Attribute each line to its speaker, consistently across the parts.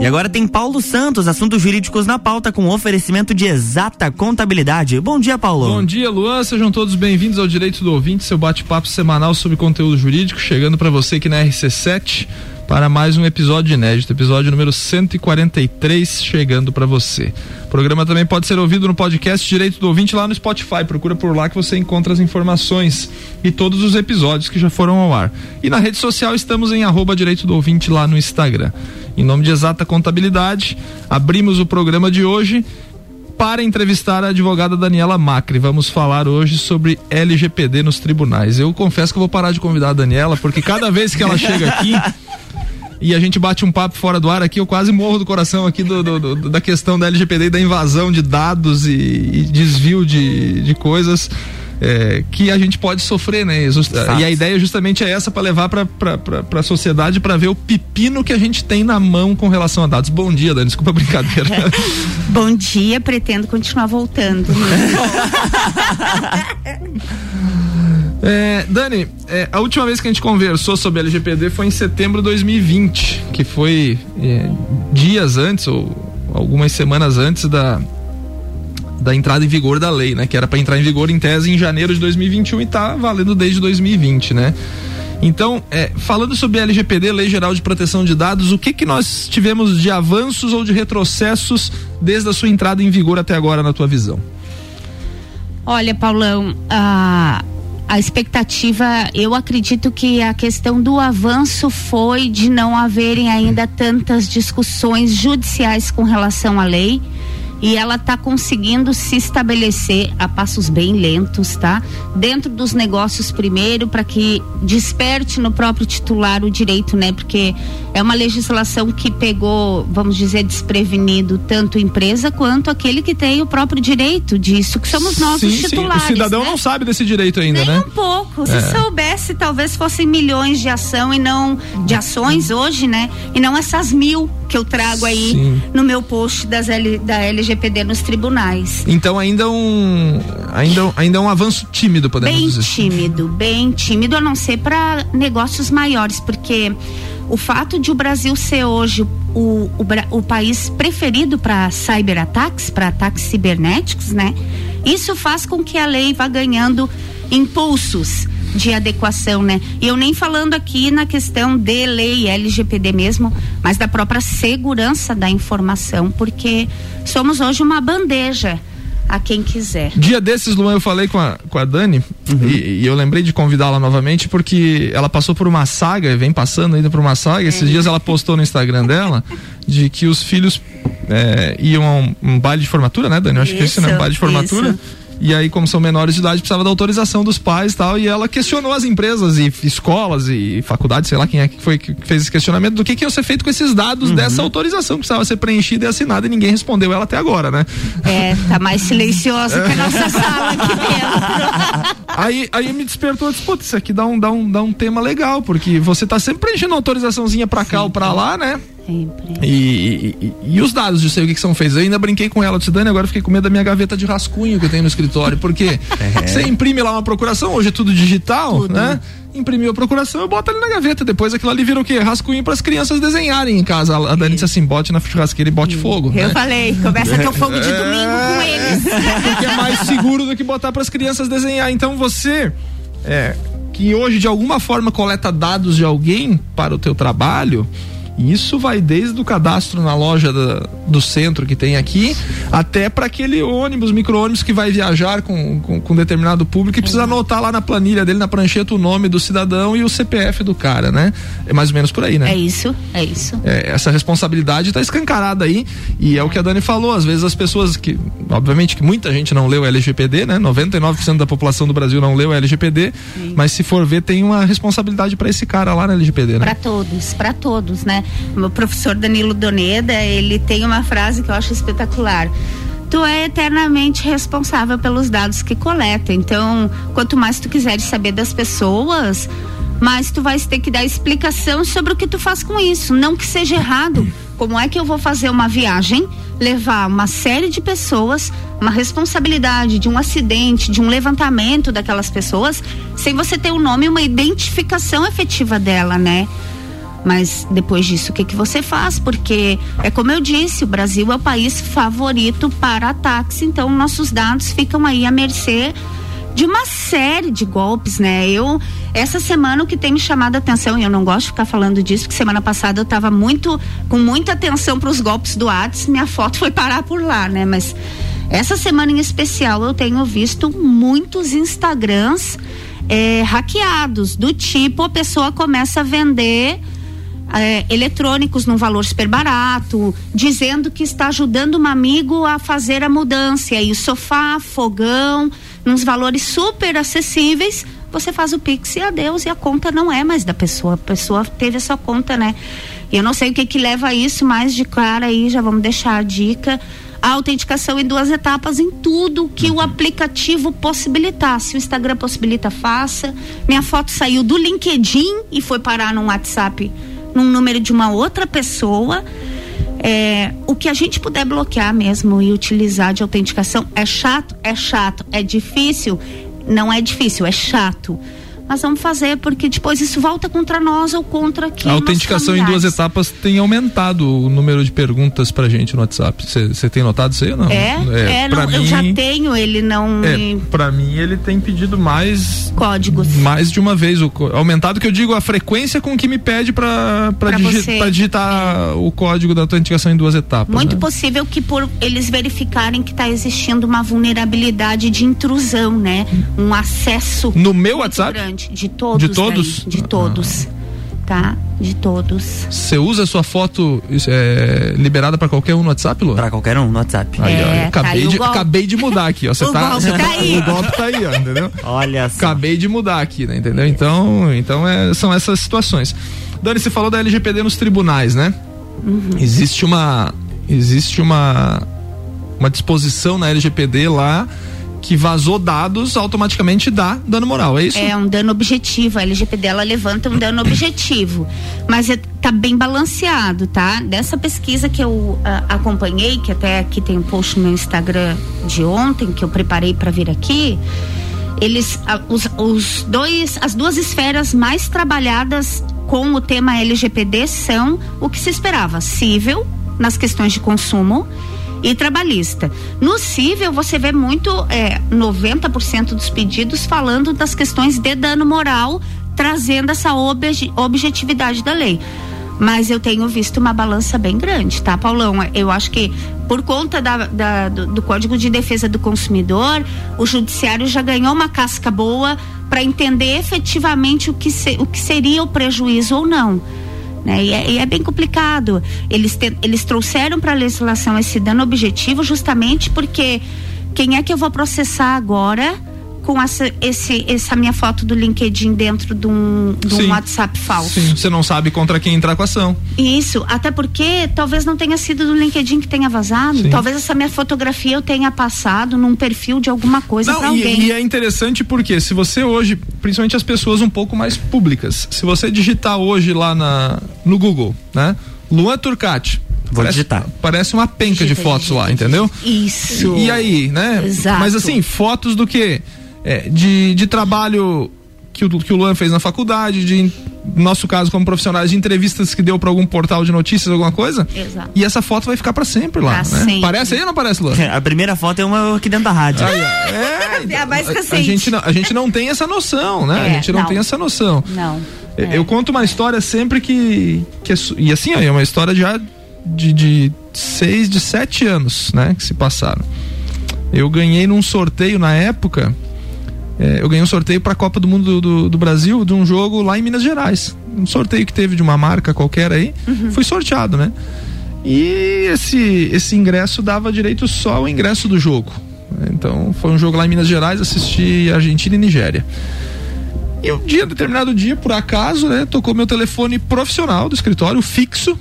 Speaker 1: E agora tem Paulo Santos, assuntos jurídicos na pauta com oferecimento de exata contabilidade. Bom dia, Paulo.
Speaker 2: Bom dia, Luan. Sejam todos bem-vindos ao Direito do Ouvinte, seu bate-papo semanal sobre conteúdo jurídico, chegando para você aqui na RC7 para mais um episódio inédito, episódio número 143, chegando para você. O programa também pode ser ouvido no podcast Direito do Ouvinte lá no Spotify. Procura por lá que você encontra as informações e todos os episódios que já foram ao ar. E na rede social estamos em arroba Direito do Ouvinte lá no Instagram. Em nome de Exata Contabilidade, abrimos o programa de hoje para entrevistar a advogada Daniela Macri. Vamos falar hoje sobre LGPD nos tribunais. Eu confesso que eu vou parar de convidar a Daniela, porque cada vez que ela chega aqui, e a gente bate um papo fora do ar aqui, eu quase morro do coração aqui do, do, do da questão da LGPD e da invasão de dados e, e desvio de, de coisas. É, que a gente pode sofrer, né? E a ideia justamente é essa para levar para a sociedade para ver o pepino que a gente tem na mão com relação a dados. Bom dia, Dani, desculpa a brincadeira.
Speaker 3: Bom dia, pretendo continuar voltando.
Speaker 2: É, Dani, é, a última vez que a gente conversou sobre LGPD foi em setembro de 2020, que foi é, dias antes ou algumas semanas antes da, da entrada em vigor da lei, né? Que era para entrar em vigor em tese em janeiro de 2021 e tá valendo desde 2020, né? Então, é, falando sobre a LGPD, Lei Geral de Proteção de Dados, o que que nós tivemos de avanços ou de retrocessos desde a sua entrada em vigor até agora, na tua visão?
Speaker 3: Olha, Paulão, a a expectativa, eu acredito que a questão do avanço foi de não haverem ainda tantas discussões judiciais com relação à lei e ela está conseguindo se estabelecer a passos bem lentos, tá? Dentro dos negócios primeiro, para que desperte no próprio titular o direito, né? Porque é uma legislação que pegou, vamos dizer, desprevenido tanto empresa quanto aquele que tem o próprio direito disso, que somos nós sim, os titulares.
Speaker 2: Sim. O cidadão
Speaker 3: né?
Speaker 2: não sabe desse direito ainda,
Speaker 3: Nem
Speaker 2: né?
Speaker 3: um pouco. Se é. soubesse, talvez fossem milhões de ação e não de ações hoje, né? E não essas mil que eu trago aí sim. no meu post das L, da LG LGPD nos tribunais.
Speaker 2: Então ainda um ainda, ainda é um avanço tímido, podemos
Speaker 3: bem
Speaker 2: dizer.
Speaker 3: Bem tímido, bem tímido, a não ser para negócios maiores, porque o fato de o Brasil ser hoje o, o, o país preferido para cyberataques, para ataques cibernéticos, né? Isso faz com que a lei vá ganhando impulsos de adequação, né? E eu nem falando aqui na questão de lei LGPD mesmo, mas da própria segurança da informação, porque somos hoje uma bandeja a quem quiser.
Speaker 2: Dia desses, Luan, eu falei com a, com a Dani uhum. e, e, eu lembrei de convidá-la novamente porque ela passou por uma saga, vem passando ainda por uma saga. Esses é. dias ela postou no Instagram dela de que os filhos é, iam a um, um, baile de formatura, né, Dani? Eu acho isso, que esse, né? Um baile de formatura. Isso e aí, como são menores de idade, precisava da autorização dos pais e tal. E ela questionou as empresas e escolas e faculdades, sei lá quem é que foi que fez esse questionamento do que, que ia ser feito com esses dados uhum. dessa autorização que precisava ser preenchida e assinada e ninguém respondeu ela até agora, né?
Speaker 3: É, tá mais silenciosa que a nossa sala aqui
Speaker 2: dentro. aí, aí me despertou, eu disse, putz, isso aqui dá um, dá, um, dá um tema legal, porque você tá sempre preenchendo autorizaçãozinha pra cá Sim. ou pra lá, né? Sempre. E, e, e, os dados de sei o que, que, são feitos. Eu ainda brinquei com ela, disse, Dani, agora fiquei com medo da minha gaveta de rascunho que eu tenho no escritório, porque é. você imprime lá uma procuração, hoje é tudo digital, tudo. né? Imprimiu a procuração, eu boto ali na gaveta. Depois aquilo ali vira o quê? Rascunho para as crianças desenharem em casa. A Dani disse assim: bote na churrasqueira e bote fogo.
Speaker 3: Eu
Speaker 2: né?
Speaker 3: falei, começa a ter o fogo de domingo com é. eles.
Speaker 2: Porque é mais seguro do que botar para as crianças desenhar. Então você. É, que hoje de alguma forma coleta dados de alguém para o teu trabalho, isso vai desde o cadastro na loja da, do centro que tem aqui, até para aquele ônibus, micro-ônibus que vai viajar com, com, com determinado público e precisa anotar lá na planilha dele, na prancheta, o nome do cidadão e o CPF do cara, né? É mais ou menos por aí, né?
Speaker 3: É isso, é isso.
Speaker 2: É, essa responsabilidade está escancarada aí e é o que a Dani falou, às vezes as pessoas que, obviamente que muita gente não leu o LGPD, né? 99% da população do Brasil não leu o LGPD, Sim. mas se for ver tem uma responsabilidade para esse cara lá na LGPD, né?
Speaker 3: Para todos, para todos, né? O professor Danilo Doneda, ele tem uma frase que eu acho espetacular tu é eternamente responsável pelos dados que coleta. Então, quanto mais tu quiseres saber das pessoas, mais tu vais ter que dar explicação sobre o que tu faz com isso. Não que seja errado. Como é que eu vou fazer uma viagem, levar uma série de pessoas, uma responsabilidade de um acidente, de um levantamento daquelas pessoas, sem você ter o um nome e uma identificação efetiva dela, né? Mas depois disso, o que, que você faz? Porque é como eu disse, o Brasil é o país favorito para ataques, então nossos dados ficam aí à mercê de uma série de golpes, né? Eu essa semana o que tem me chamado a atenção e eu não gosto de ficar falando disso, porque semana passada eu estava muito com muita atenção para os golpes do Whats, minha foto foi parar por lá, né? Mas essa semana em especial eu tenho visto muitos Instagrams é, hackeados do tipo a pessoa começa a vender é, eletrônicos num valor super barato, dizendo que está ajudando um amigo a fazer a mudança. E aí o sofá, fogão, nos valores super acessíveis, você faz o Pix e adeus, e a conta não é mais da pessoa. A pessoa teve a sua conta, né? E eu não sei o que que leva a isso, mas de cara aí já vamos deixar a dica. A autenticação em duas etapas em tudo que o aplicativo possibilitar. Se o Instagram possibilita, faça. Minha foto saiu do LinkedIn e foi parar no WhatsApp num número de uma outra pessoa. É, o que a gente puder bloquear mesmo e utilizar de autenticação é chato, é chato, é difícil, não é difícil, é chato mas vamos fazer porque depois isso volta contra nós ou contra quem
Speaker 2: A autenticação em duas etapas tem aumentado o número de perguntas pra gente no WhatsApp. Você tem notado isso aí ou não?
Speaker 3: É, é, é não, mim, eu já tenho, ele não.
Speaker 2: É, me... Pra mim ele tem pedido mais.
Speaker 3: Códigos.
Speaker 2: Mais de uma vez. O, aumentado que eu digo a frequência com que me pede pra, pra, pra, digi, pra digitar é. o código da autenticação em duas etapas.
Speaker 3: Muito
Speaker 2: né?
Speaker 3: possível que por eles verificarem que está existindo uma vulnerabilidade de intrusão, né? Um acesso.
Speaker 2: No meu WhatsApp?
Speaker 3: Grande. De todos.
Speaker 2: De todos?
Speaker 3: Daí, de todos. Ah. Tá? De todos.
Speaker 2: Você usa a sua foto é, liberada para qualquer um no WhatsApp, Lu?
Speaker 1: Para qualquer um no WhatsApp.
Speaker 3: Aí,
Speaker 2: é, ó, tá acabei, de, acabei de mudar aqui, ó. Você
Speaker 3: o
Speaker 2: tá,
Speaker 3: golpe tá aí.
Speaker 2: O golpe tá aí, ó, entendeu?
Speaker 1: Olha só.
Speaker 2: Acabei de mudar aqui, né? Entendeu? Então, então é, são essas situações. Dani, você falou da LGPD nos tribunais, né? Uhum. Existe uma. Existe uma. Uma disposição na LGPD lá que vazou dados automaticamente dá dano moral, é isso?
Speaker 3: É um dano objetivo. A LGPD ela levanta um dano objetivo, mas é, tá bem balanceado, tá? Dessa pesquisa que eu uh, acompanhei, que até aqui tem um post no meu Instagram de ontem que eu preparei para vir aqui, eles uh, os, os dois as duas esferas mais trabalhadas com o tema LGPD são o que se esperava, cível nas questões de consumo e trabalhista. No cível, você vê muito, é, 90% dos pedidos falando das questões de dano moral, trazendo essa obje, objetividade da lei. Mas eu tenho visto uma balança bem grande, tá, Paulão? Eu acho que por conta da, da, do, do, Código de Defesa do Consumidor, o Judiciário já ganhou uma casca boa para entender efetivamente o que, se, o que seria o prejuízo ou não. Né? E, é, e, é, bem complicado. Eles, te, eles trouxeram para a legislação esse dano objetivo justamente porque quem é que eu vou processar agora com essa, esse, essa minha foto do LinkedIn dentro de um, de um WhatsApp falso.
Speaker 2: Sim, você não sabe contra quem entrar com a ação.
Speaker 3: Isso, até porque talvez não tenha sido do LinkedIn que tenha vazado. Sim. Talvez essa minha fotografia eu tenha passado num perfil de alguma coisa para alguém.
Speaker 2: E, é interessante porque se você hoje, principalmente as pessoas um pouco mais públicas, se você digitar hoje lá na, no Google, né? Luan Turcati,
Speaker 1: Vou
Speaker 2: parece,
Speaker 1: digitar.
Speaker 2: Parece uma penca digita, de fotos digita, lá, entendeu?
Speaker 3: Isso.
Speaker 2: E aí, né?
Speaker 3: Exato.
Speaker 2: Mas assim, fotos do que? É, de, de trabalho que o, que o Luan fez na faculdade, de no nosso caso como profissionais de entrevistas que deu para algum portal de notícias, alguma coisa.
Speaker 3: Exato.
Speaker 2: E essa foto vai ficar para sempre lá, pra né? Sempre. Parece aí ou não parece, Luan?
Speaker 1: A primeira foto é uma aqui dentro da rádio.
Speaker 2: Aí,
Speaker 3: é, a mais
Speaker 2: a, a, gente não, a gente não tem essa noção, né? É, a gente não, não, tem essa noção.
Speaker 3: Não.
Speaker 2: É. Eu conto uma história sempre que, que é, e assim, é uma história já de, de seis, de sete anos, né? Que se passaram. Eu ganhei num sorteio na época é, eu ganhei um sorteio para a Copa do Mundo do, do, do, Brasil de um jogo lá em Minas Gerais. Um sorteio que teve de uma marca qualquer aí. Uhum. Fui sorteado, né? E esse, esse ingresso dava direito só ao ingresso do jogo. Então foi um jogo lá em Minas Gerais, assisti Argentina e Nigéria. E um dia, determinado dia, por acaso, né, tocou meu telefone profissional do escritório, fixo.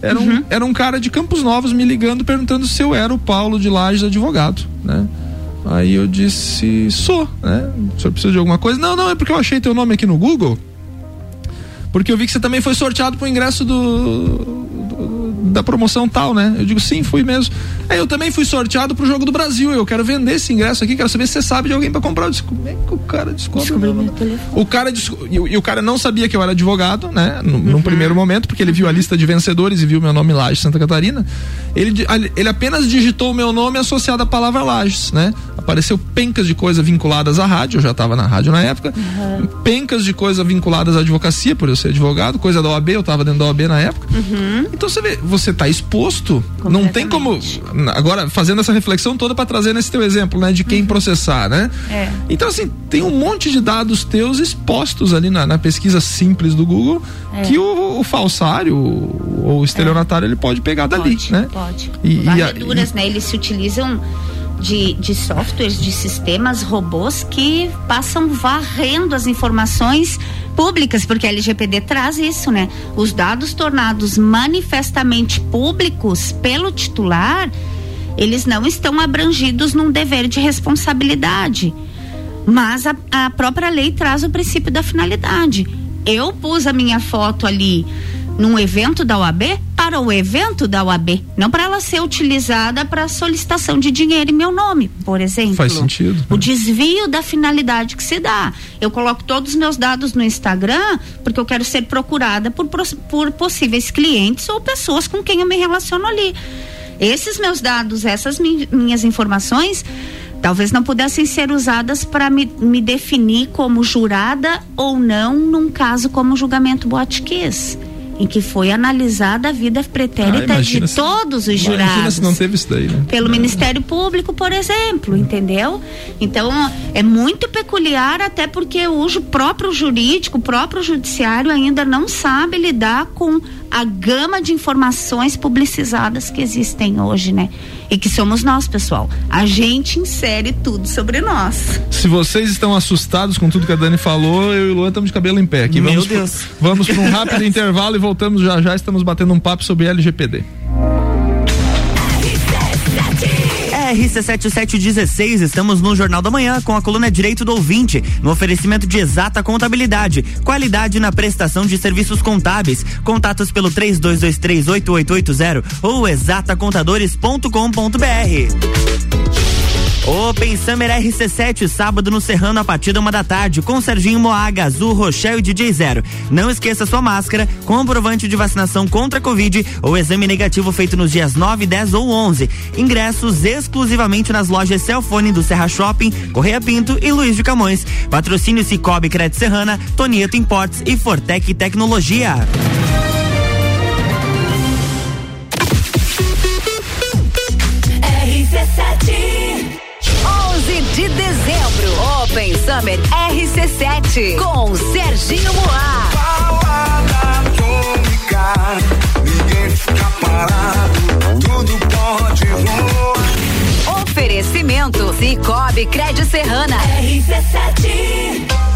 Speaker 2: Era, uhum. um, era um cara de Campos Novos me ligando perguntando se eu era o Paulo de Lages advogado, né? Aí eu disse, sou, né? O senhor precisa de alguma coisa? Não, não, é porque eu achei teu nome aqui no Google. Porque eu vi que você também foi sorteado pro ingresso do, da promoção tal, né? Eu digo, sim, fui mesmo. Aí eu também fui sorteado pro Jogo do Brasil. Eu quero vender esse ingresso aqui, quero saber se você sabe de alguém para comprar. Eu disse, como é que o cara descobre? O cara e, o cara não sabia que eu era advogado, né? No, uhum. Num primeiro momento, porque ele viu a lista de vencedores e viu meu nome Lages Santa Catarina. Ele, ele apenas digitou o meu nome associado à palavra Lages, né? Apareceu pencas de coisas vinculadas à rádio, eu já estava na rádio na época. Uhum. Pencas de coisas vinculadas à advocacia, por eu ser advogado, coisa da OAB, eu estava dentro da OAB na época. Uhum. Então você vê, você está exposto, não tem como agora fazendo essa reflexão toda para trazer nesse teu exemplo, né, de quem uhum. processar, né? É. Então assim, tem um monte de dados teus expostos ali na, na pesquisa simples do Google é. que o, o, falsário ou o estelionatário é. ele pode pegar pode, dali, né?
Speaker 3: Pode. E, e a, né? Eles se utilizam de, de softwares, de sistemas, robôs que passam varrendo as informações públicas, porque a LGPD traz isso, né? Os dados tornados manifestamente públicos pelo titular, eles não estão abrangidos num dever de responsabilidade. Mas a, a própria lei traz o princípio da finalidade. Eu pus a minha foto ali num evento da OAB para o evento da OAB, não para ela ser utilizada para solicitação de dinheiro em meu nome, por exemplo.
Speaker 2: Faz sentido. Né?
Speaker 3: O desvio da finalidade que se dá. Eu coloco todos os meus dados no Instagram porque eu quero ser procurada por, por possíveis clientes ou pessoas com quem eu me relaciono ali. Esses meus dados, essas minhas informações, talvez não pudessem ser usadas para me, me, definir como jurada ou não num caso como julgamento Boatkiss em que foi analisada a vida pretérita ah, de se, todos os jurados.
Speaker 2: se não teve isso daí, né?
Speaker 3: Pelo Ministério Público, por exemplo, entendeu? Então, é muito peculiar até porque o próprio jurídico, o próprio judiciário ainda não sabe lidar com a gama de informações publicizadas que existem hoje, né? E que somos nós, pessoal. A gente insere tudo sobre nós.
Speaker 2: Se vocês estão assustados com tudo que a Dani falou, eu e o Luan estamos de cabelo em pé aqui.
Speaker 1: Meu
Speaker 2: vamos
Speaker 1: Deus.
Speaker 2: Pro, vamos para um rápido intervalo e voltamos já já. Estamos batendo um papo sobre LGPD.
Speaker 1: RC7716, estamos no Jornal da Manhã com a coluna Direito do Ouvinte, no oferecimento de exata contabilidade, qualidade na prestação de serviços contábeis. Contatos pelo 32238880 ou exatacontadores.com.br. Open Summer RC7, sábado no Serrano a partir da uma da tarde, com Serginho Moaga, Azul, Rochelle e DJ Zero. Não esqueça sua máscara, comprovante de vacinação contra a Covid ou exame negativo feito nos dias 9, 10 ou 11. Ingressos exclusivamente nas lojas Celfone do Serra Shopping, Correia Pinto e Luiz de Camões. Patrocínio Cicobi Crédito Serrana, Tonieto Importes e Fortec Tecnologia.
Speaker 4: De dezembro. Open Summer RC7 com Serginho Moá. Balada atômica, ninguém fica parado, tudo pode rolar. Oferecimento Cicobi Crédito Serrana RC7.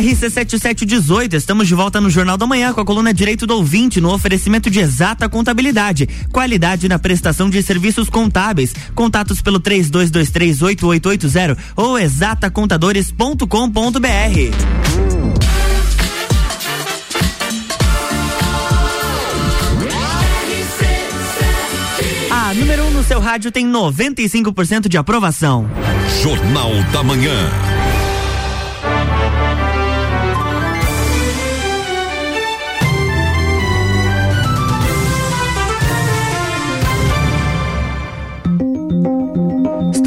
Speaker 1: RC7718, estamos de volta no Jornal da Manhã com a coluna Direito do Ouvinte no oferecimento de exata contabilidade, qualidade na prestação de serviços contábeis. Contatos pelo 32238880 ou exatacontadores.com.br. A número 1 um no seu rádio tem 95% de aprovação.
Speaker 5: Jornal da Manhã.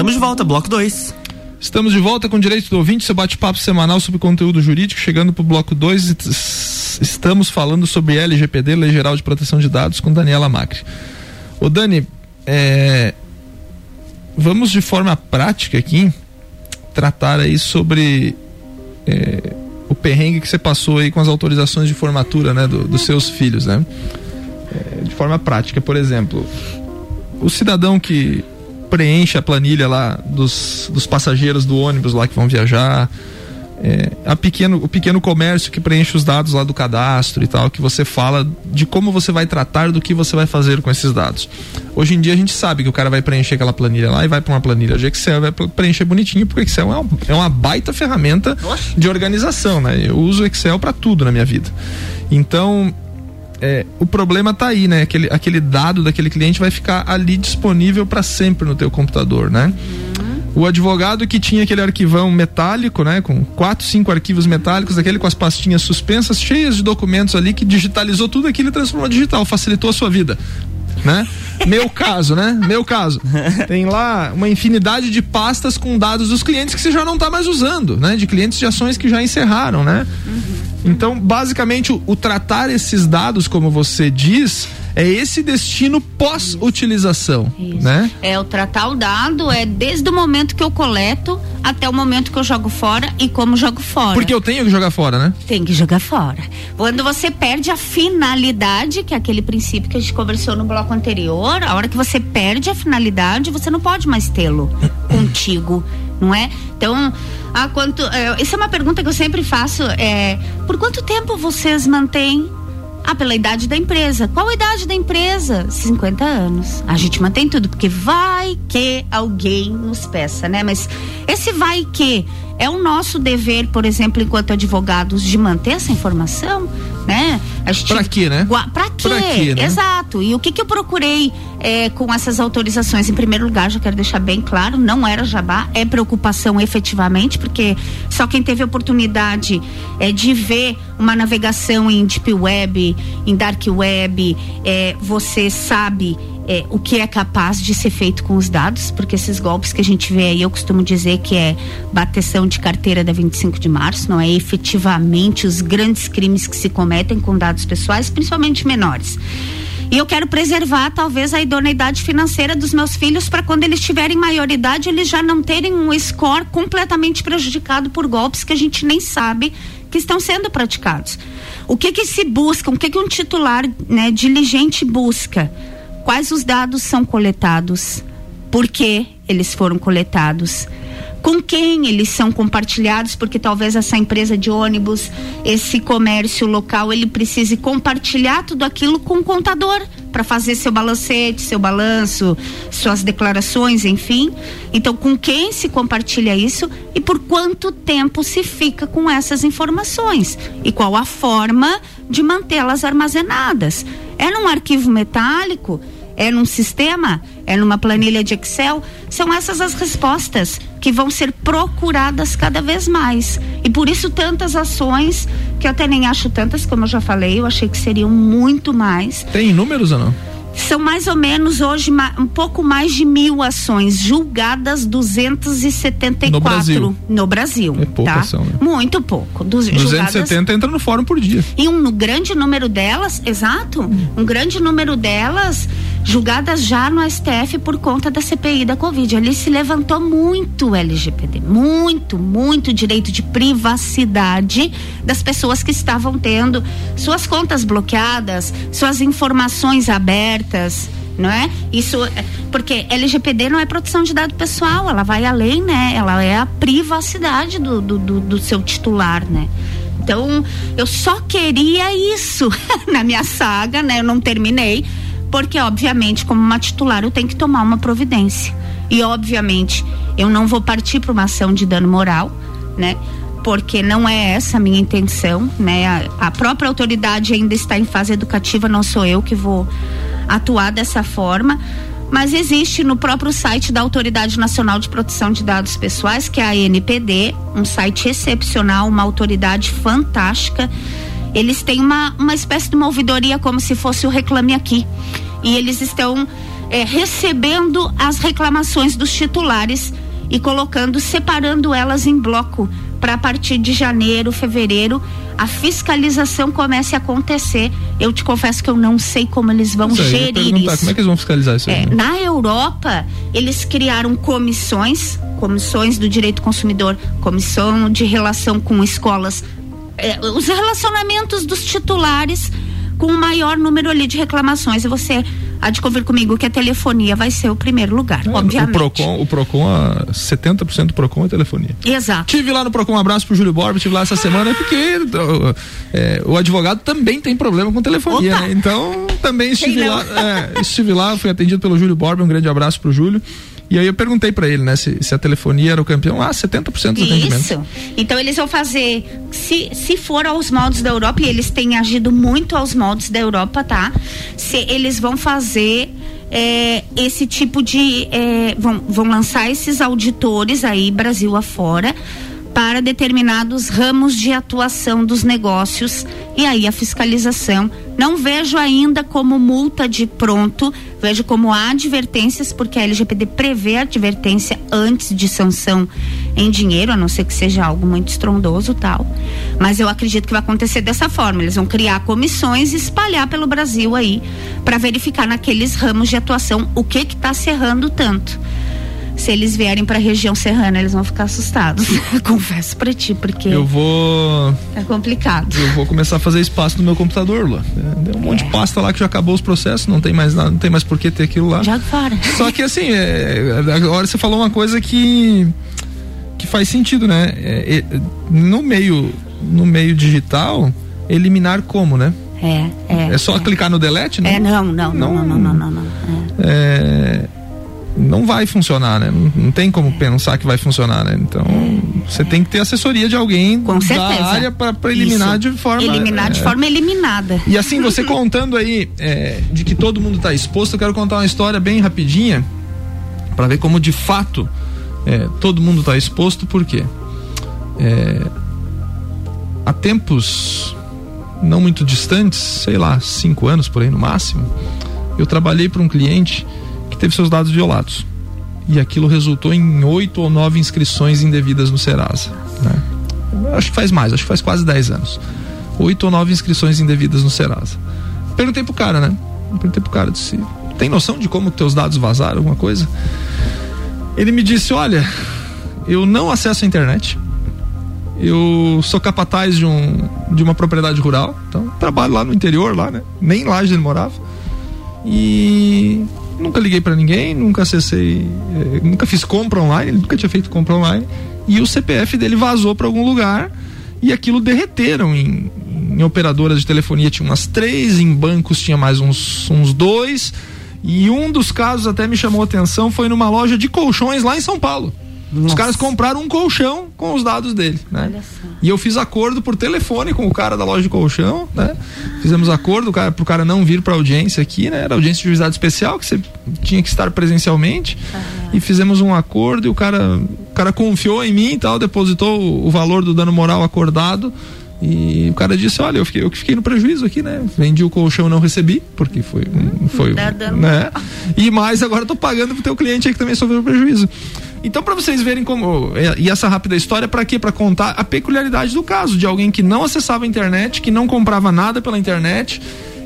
Speaker 1: Estamos de volta, bloco 2.
Speaker 2: Estamos de volta com direito do ouvinte, seu bate-papo semanal sobre conteúdo jurídico, chegando para o bloco 2. Estamos falando sobre LGPD, Lei Geral de Proteção de Dados, com Daniela Macri. Ô Dani, é, vamos de forma prática aqui tratar aí sobre é, o perrengue que você passou aí com as autorizações de formatura, né, do, dos seus filhos, né? É, de forma prática. Por exemplo, o cidadão que preenche a planilha lá dos, dos passageiros do ônibus lá que vão viajar, é, a pequeno, o pequeno comércio que preenche os dados lá do cadastro e tal, que você fala de como você vai tratar do que você vai fazer com esses dados. Hoje em dia a gente sabe que o cara vai preencher aquela planilha lá e vai para uma planilha de Excel, vai preencher bonitinho, porque Excel é, um, é uma baita ferramenta de organização, né? Eu uso Excel para tudo na minha vida. Então, é, o problema está aí, né? Aquele, aquele dado daquele cliente vai ficar ali disponível para sempre no teu computador, né? O advogado que tinha aquele arquivão metálico, né, com quatro, cinco arquivos metálicos, aquele com as pastinhas suspensas, cheias de documentos ali, que digitalizou tudo aquilo e transformou digital, facilitou a sua vida né? Meu caso, né? Meu caso. Tem lá uma infinidade de pastas com dados dos clientes que você já não está mais usando, né? De clientes de ações que já encerraram, né? Uhum. Então, basicamente, o, o tratar esses dados, como você diz, é esse destino pós-utilização, né?
Speaker 3: É o tratar o dado é desde o momento que eu coleto até o momento que eu jogo fora e como jogo fora.
Speaker 2: Porque eu tenho que jogar fora, né?
Speaker 3: Tem que jogar fora. Quando você perde a finalidade, que é aquele princípio que a gente conversou no bloco anterior, a hora que você perde a finalidade, você não pode mais tê-lo contigo, não é? Então, há quanto, é, essa é uma pergunta que eu sempre faço, é, por quanto tempo vocês mantêm ah, pela idade da empresa. Qual a idade da empresa? 50 anos. A gente mantém tudo, porque vai que alguém nos peça, né? Mas esse vai que é o nosso dever, por exemplo, enquanto advogados, de manter essa informação, né?
Speaker 2: A gente, pra quê, né?
Speaker 3: Pra quê? Pra quê né? Exato. E o que que eu procurei é, com essas autorizações? Em primeiro lugar, já quero deixar bem claro, não era jabá, é preocupação efetivamente, porque só quem teve oportunidade é, de ver uma navegação em deep web, em dark web, é, você sabe é, o que é capaz de ser feito com os dados, porque esses golpes que a gente vê aí, eu costumo dizer que é bateção de carteira da 25 de março, não é efetivamente os grandes crimes que se cometem com dados pessoais, principalmente menores. E eu quero preservar talvez a idoneidade financeira dos meus filhos para quando eles tiverem maioridade eles já não terem um score completamente prejudicado por golpes que a gente nem sabe que estão sendo praticados. O que que se busca, o que que um titular, né, diligente busca? quais os dados são coletados, por que eles foram coletados, com quem eles são compartilhados, porque talvez essa empresa de ônibus, esse comércio local, ele precise compartilhar tudo aquilo com o contador para fazer seu balancete, seu balanço, suas declarações, enfim. Então, com quem se compartilha isso e por quanto tempo se fica com essas informações e qual a forma de mantê-las armazenadas? É num arquivo metálico? É num sistema? É numa planilha de Excel? São essas as respostas que vão ser procuradas cada vez mais. E por isso tantas ações, que eu até nem acho tantas, como eu já falei, eu achei que seriam muito mais.
Speaker 2: Tem números ou não?
Speaker 3: São mais ou menos hoje um pouco mais de mil ações julgadas 274 no Brasil. No Brasil
Speaker 2: é pouca
Speaker 3: tá?
Speaker 2: ação, né?
Speaker 3: Muito pouco.
Speaker 2: Du 270 julgadas, entra no fórum por dia.
Speaker 3: E um grande número delas, exato, um grande número delas julgadas já no STF por conta da CPI da Covid. Ali se levantou muito o LGPD, muito, muito direito de privacidade das pessoas que estavam tendo suas contas bloqueadas, suas informações abertas não é? Isso porque LGPD não é proteção de dado pessoal, ela vai além, né? Ela é a privacidade do, do, do, do seu titular, né? Então, eu só queria isso na minha saga, né? Eu não terminei, porque obviamente como uma titular eu tenho que tomar uma providência e obviamente eu não vou partir para uma ação de dano moral, né? Porque não é essa a minha intenção, né? A, a própria autoridade ainda está em fase educativa, não sou eu que vou atuar dessa forma, mas existe no próprio site da Autoridade Nacional de Proteção de Dados Pessoais, que é a ANPD, um site excepcional, uma autoridade fantástica. Eles têm uma, uma espécie de uma ouvidoria como se fosse o Reclame Aqui e eles estão é, recebendo as reclamações dos titulares e colocando, separando elas em bloco para a partir de janeiro, fevereiro, a fiscalização comece a acontecer. Eu te confesso que eu não sei como eles vão gerir isso.
Speaker 2: Como é que eles vão fiscalizar isso?
Speaker 3: É, na Europa, eles criaram comissões, comissões do direito consumidor, comissão de relação com escolas, é, os relacionamentos dos titulares com o maior número ali de reclamações. E você há de convir comigo que a telefonia vai ser o primeiro lugar,
Speaker 2: É,
Speaker 3: obviamente.
Speaker 2: O Procon, o Procon, a 70% do Procon é telefonia.
Speaker 3: Exato.
Speaker 2: Tive lá no Procon, um abraço pro Júlio Borba, tive lá essa semana, porque uh, é, o advogado também tem problema com telefonia, né? Então, também estive lá, é, estive lá, fui atendido pelo Júlio Borba, um grande abraço pro Júlio. E aí eu perguntei pra ele, né, se, se a telefonia era o campeão. Ah, 70% dos atendimentos.
Speaker 3: Isso. Então eles vão fazer, se, se for aos moldes da Europa, e eles têm agido muito aos moldes da Europa, tá? Se eles vão fazer é, esse tipo de. é, vão, vão lançar esses auditores aí, Brasil afora, para determinados ramos de atuação dos negócios e aí a fiscalização. Não vejo ainda como multa de pronto, vejo como advertências, porque a LGPD prevê advertência antes de sanção em dinheiro, a não ser que seja algo muito estrondoso tal. Mas eu acredito que vai acontecer dessa forma. Eles vão criar comissões e espalhar pelo Brasil aí para verificar naqueles ramos de atuação o que que está serrando tanto se eles vierem para a região serrana, eles vão ficar assustados. Confesso para ti, porque
Speaker 2: Eu vou.
Speaker 3: é complicado.
Speaker 2: Eu vou começar a fazer espaço no meu computador, lá. Tem um monte de pasta lá que já acabou os processos, não tem mais nada, não tem mais por que ter aquilo lá.
Speaker 3: Joga fora.
Speaker 2: Só que assim, é, agora você falou uma coisa que que faz sentido, né? É, é, no meio no meio digital, eliminar como, né?
Speaker 3: É, é.
Speaker 2: É só clicar no delete, né?
Speaker 3: É, não, não, não, não, não, não, não. não. É.
Speaker 2: É, não vai funcionar, né? Não, não tem como pensar que vai funcionar, né? Então, você tem que ter assessoria de alguém
Speaker 3: Com
Speaker 2: da
Speaker 3: certeza.
Speaker 2: área para eliminar
Speaker 3: Isso.
Speaker 2: de forma
Speaker 3: Eliminar de
Speaker 2: é,
Speaker 3: forma eliminada.
Speaker 2: E assim, você contando aí é, de que todo mundo está exposto, eu quero contar uma história bem rapidinha para ver como de fato é, todo mundo está exposto, por quê? É, há tempos não muito distantes, sei lá, cinco anos por aí no máximo, eu trabalhei para um cliente que teve seus dados violados. E aquilo resultou em oito ou nove inscrições indevidas no Serasa. Né? Acho que faz mais, acho que faz quase 10 anos. Oito ou nove inscrições indevidas no Serasa. Perguntei pro cara, né? Perguntei pro cara, disse, tem noção de como teus dados vazaram, alguma coisa? Ele me disse, olha, eu não acesso a internet. Eu sou capataz de, um, de uma propriedade rural, então trabalho lá no interior, lá, né? Nem lá ele morava. E nunca liguei para ninguém, nunca acessei, eh, nunca fiz compra online, ele nunca tinha feito compra online. E o CPF dele vazou para algum lugar e aquilo derreteram em, em operadoras de telefonia tinha umas três, em bancos tinha mais uns, uns dois. E um dos casos até me chamou a atenção foi numa loja de colchões lá em São Paulo. Os caras compraram um colchão com os dados dele, né? E eu fiz acordo por telefone com o cara da loja de colchão, né? Fizemos acordo cara, pro cara não vir pra audiência aqui, né? Era audiência de juizado especial, que você tinha que estar presencialmente. E fizemos um acordo e o cara, o cara confiou em mim e tal, depositou o, o valor do dano moral acordado. E o cara disse, olha, eu fiquei, eu que fiquei no prejuízo aqui, né? Vendi o colchão e não recebi, porque foi, foi né? E mais agora eu tô pagando pro teu cliente aí que também sofreu prejuízo. Então, para vocês verem como. é, E essa rápida história, para quê? Para contar a peculiaridade do caso, de alguém que não acessava a internet, que não comprava nada pela internet,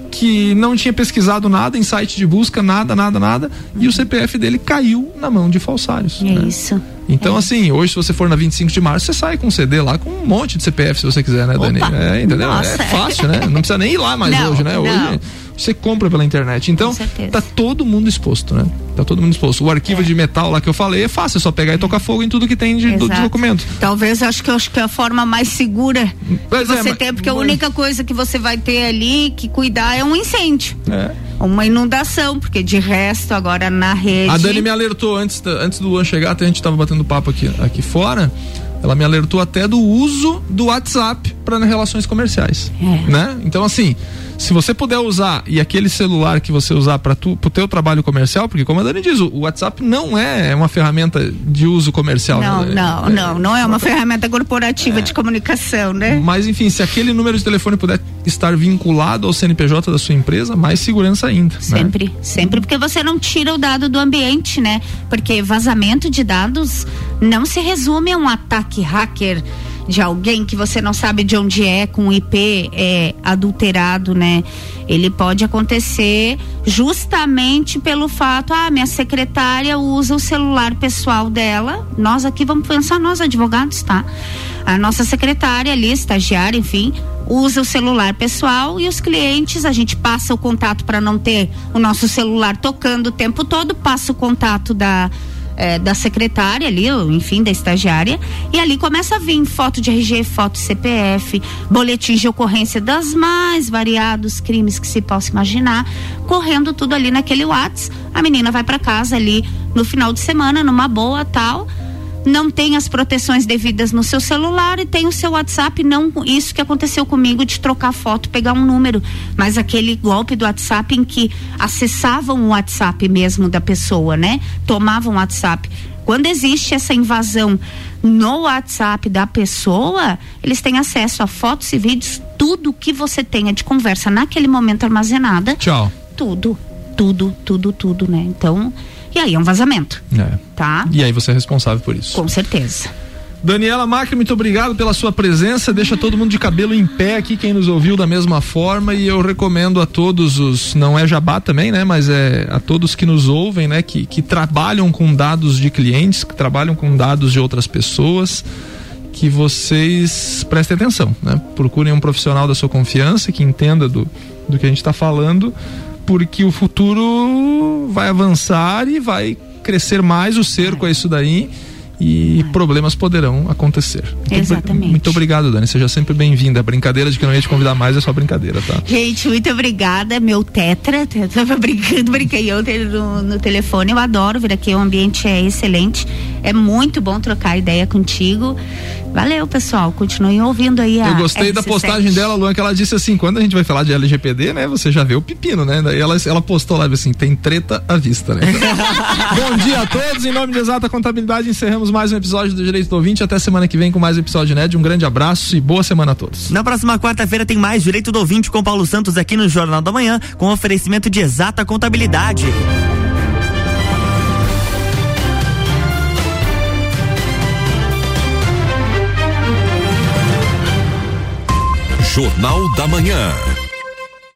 Speaker 2: que não tinha pesquisado nada em site de busca, nada, nada, nada, e o CPF dele caiu na mão de falsários.
Speaker 3: É
Speaker 2: né?
Speaker 3: isso.
Speaker 2: Então, assim, hoje, se você for na 25 de março, você sai com um CD lá com um monte de CPF, se você quiser, né, Dani?
Speaker 3: Opa!
Speaker 2: É, entendeu?
Speaker 3: Nossa,
Speaker 2: é fácil, né? Não precisa nem ir lá mais
Speaker 3: Não,
Speaker 2: hoje, né?
Speaker 3: não.
Speaker 2: Você compra pela internet. Então, tá todo mundo exposto, né? Tá todo mundo exposto. O arquivo de metal lá que eu falei é fácil, é só pegar e tocar fogo em tudo que tem de, do, de documento.
Speaker 3: Talvez eu acho que acho que é a forma mais segura que
Speaker 2: é,
Speaker 3: você
Speaker 2: mas-
Speaker 3: tem, porque a
Speaker 2: mas-
Speaker 3: única coisa que você vai ter ali que cuidar é um incêndio.
Speaker 2: É.
Speaker 3: Uma inundação, porque de resto, agora na rede.
Speaker 2: A Dani me alertou antes, antes do Luan chegar, até a gente tava batendo papo aqui, aqui fora. Ela me alertou até do uso do WhatsApp para relações comerciais,
Speaker 3: É.
Speaker 2: né? Então assim, se você puder usar e aquele celular que você usar para pro teu trabalho comercial, porque como a Dani diz, o WhatsApp não é uma ferramenta de uso comercial.
Speaker 3: Não,
Speaker 2: né?
Speaker 3: não,
Speaker 2: É-
Speaker 3: não, não é uma ferramenta corporativa de comunicação, né?
Speaker 2: Mas enfim, se aquele número de telefone puder estar vinculado ao CNPJ da sua empresa, mais segurança ainda. né?
Speaker 3: Sempre, sempre, porque você não tira o dado do ambiente, né? Porque vazamento de dados não se resume a um ataque hacker de alguém que você não sabe de onde é, com IP é, adulterado, né? Ele pode acontecer justamente pelo fato, ah, minha secretária usa o celular pessoal dela. Nós aqui vamos pensar, nós advogados, tá? A nossa secretária ali, estagiária, enfim, usa o celular pessoal e os clientes, a gente passa o contato para não ter o nosso celular tocando o tempo todo, passa o contato da é, da secretária ali, enfim, da estagiária, e ali começa a vir foto de RG, foto de CPF, boletim de ocorrência das mais variados crimes que se possa imaginar, correndo tudo ali naquele WhatsApp. A menina vai para casa ali no final de semana, numa boa tal não tem as proteções devidas no seu celular e tem o seu WhatsApp, não isso que aconteceu comigo de trocar foto, pegar um número, mas aquele golpe do WhatsApp em que acessavam o WhatsApp mesmo da pessoa, né? Tomavam o WhatsApp. Quando existe essa invasão no WhatsApp da pessoa, eles têm acesso a fotos e vídeos, tudo que você tenha de conversa naquele momento armazenada.
Speaker 2: Tchau.
Speaker 3: Tudo, tudo, tudo, tudo, né? Então, e aí é um vazamento.
Speaker 2: É.
Speaker 3: Tá?
Speaker 2: E aí você é responsável por isso.
Speaker 3: Com certeza.
Speaker 2: Daniela Macri, muito obrigado pela sua presença. Deixa todo mundo de cabelo em pé aqui, quem nos ouviu da mesma forma. E eu recomendo a todos os, não é jabá também, né? Mas é a todos que nos ouvem, né? Que, que trabalham com dados de clientes, que trabalham com dados de outras pessoas, que vocês prestem atenção, né? Procurem um profissional da sua confiança que entenda do, do que a gente está falando porque o futuro vai avançar e vai crescer mais o cerco a isso daí e problemas poderão acontecer.
Speaker 3: Muito Exatamente.
Speaker 2: Muito obrigado, Dani. Seja sempre bem-vinda. A brincadeira de que não ia te convidar mais é só brincadeira, tá?
Speaker 3: Gente, muito obrigada. Meu tetra, tava brincando, brinquei ontem no, no telefone. Eu adoro vir aqui, o ambiente é excelente. É muito bom trocar ideia contigo. Valeu, pessoal. Continuem ouvindo aí a.
Speaker 2: Eu gostei da postagem dela, Luan, que ela disse assim: quando a gente vai falar de LGPD, né? Você já vê o pepino, né? Daí ela, ela postou lá assim: tem treta à vista, né? Bom dia a todos. Em nome de Exata Contabilidade, encerramos mais um episódio do Direito do Ouvinte. Até semana que vem com mais um episódio né? Um grande abraço e boa semana a todos.
Speaker 1: Na próxima quarta-feira tem mais Direito do Ouvinte com Paulo Santos aqui no Jornal da Manhã, com oferecimento de Exata Contabilidade.
Speaker 5: Jornal da Manhã.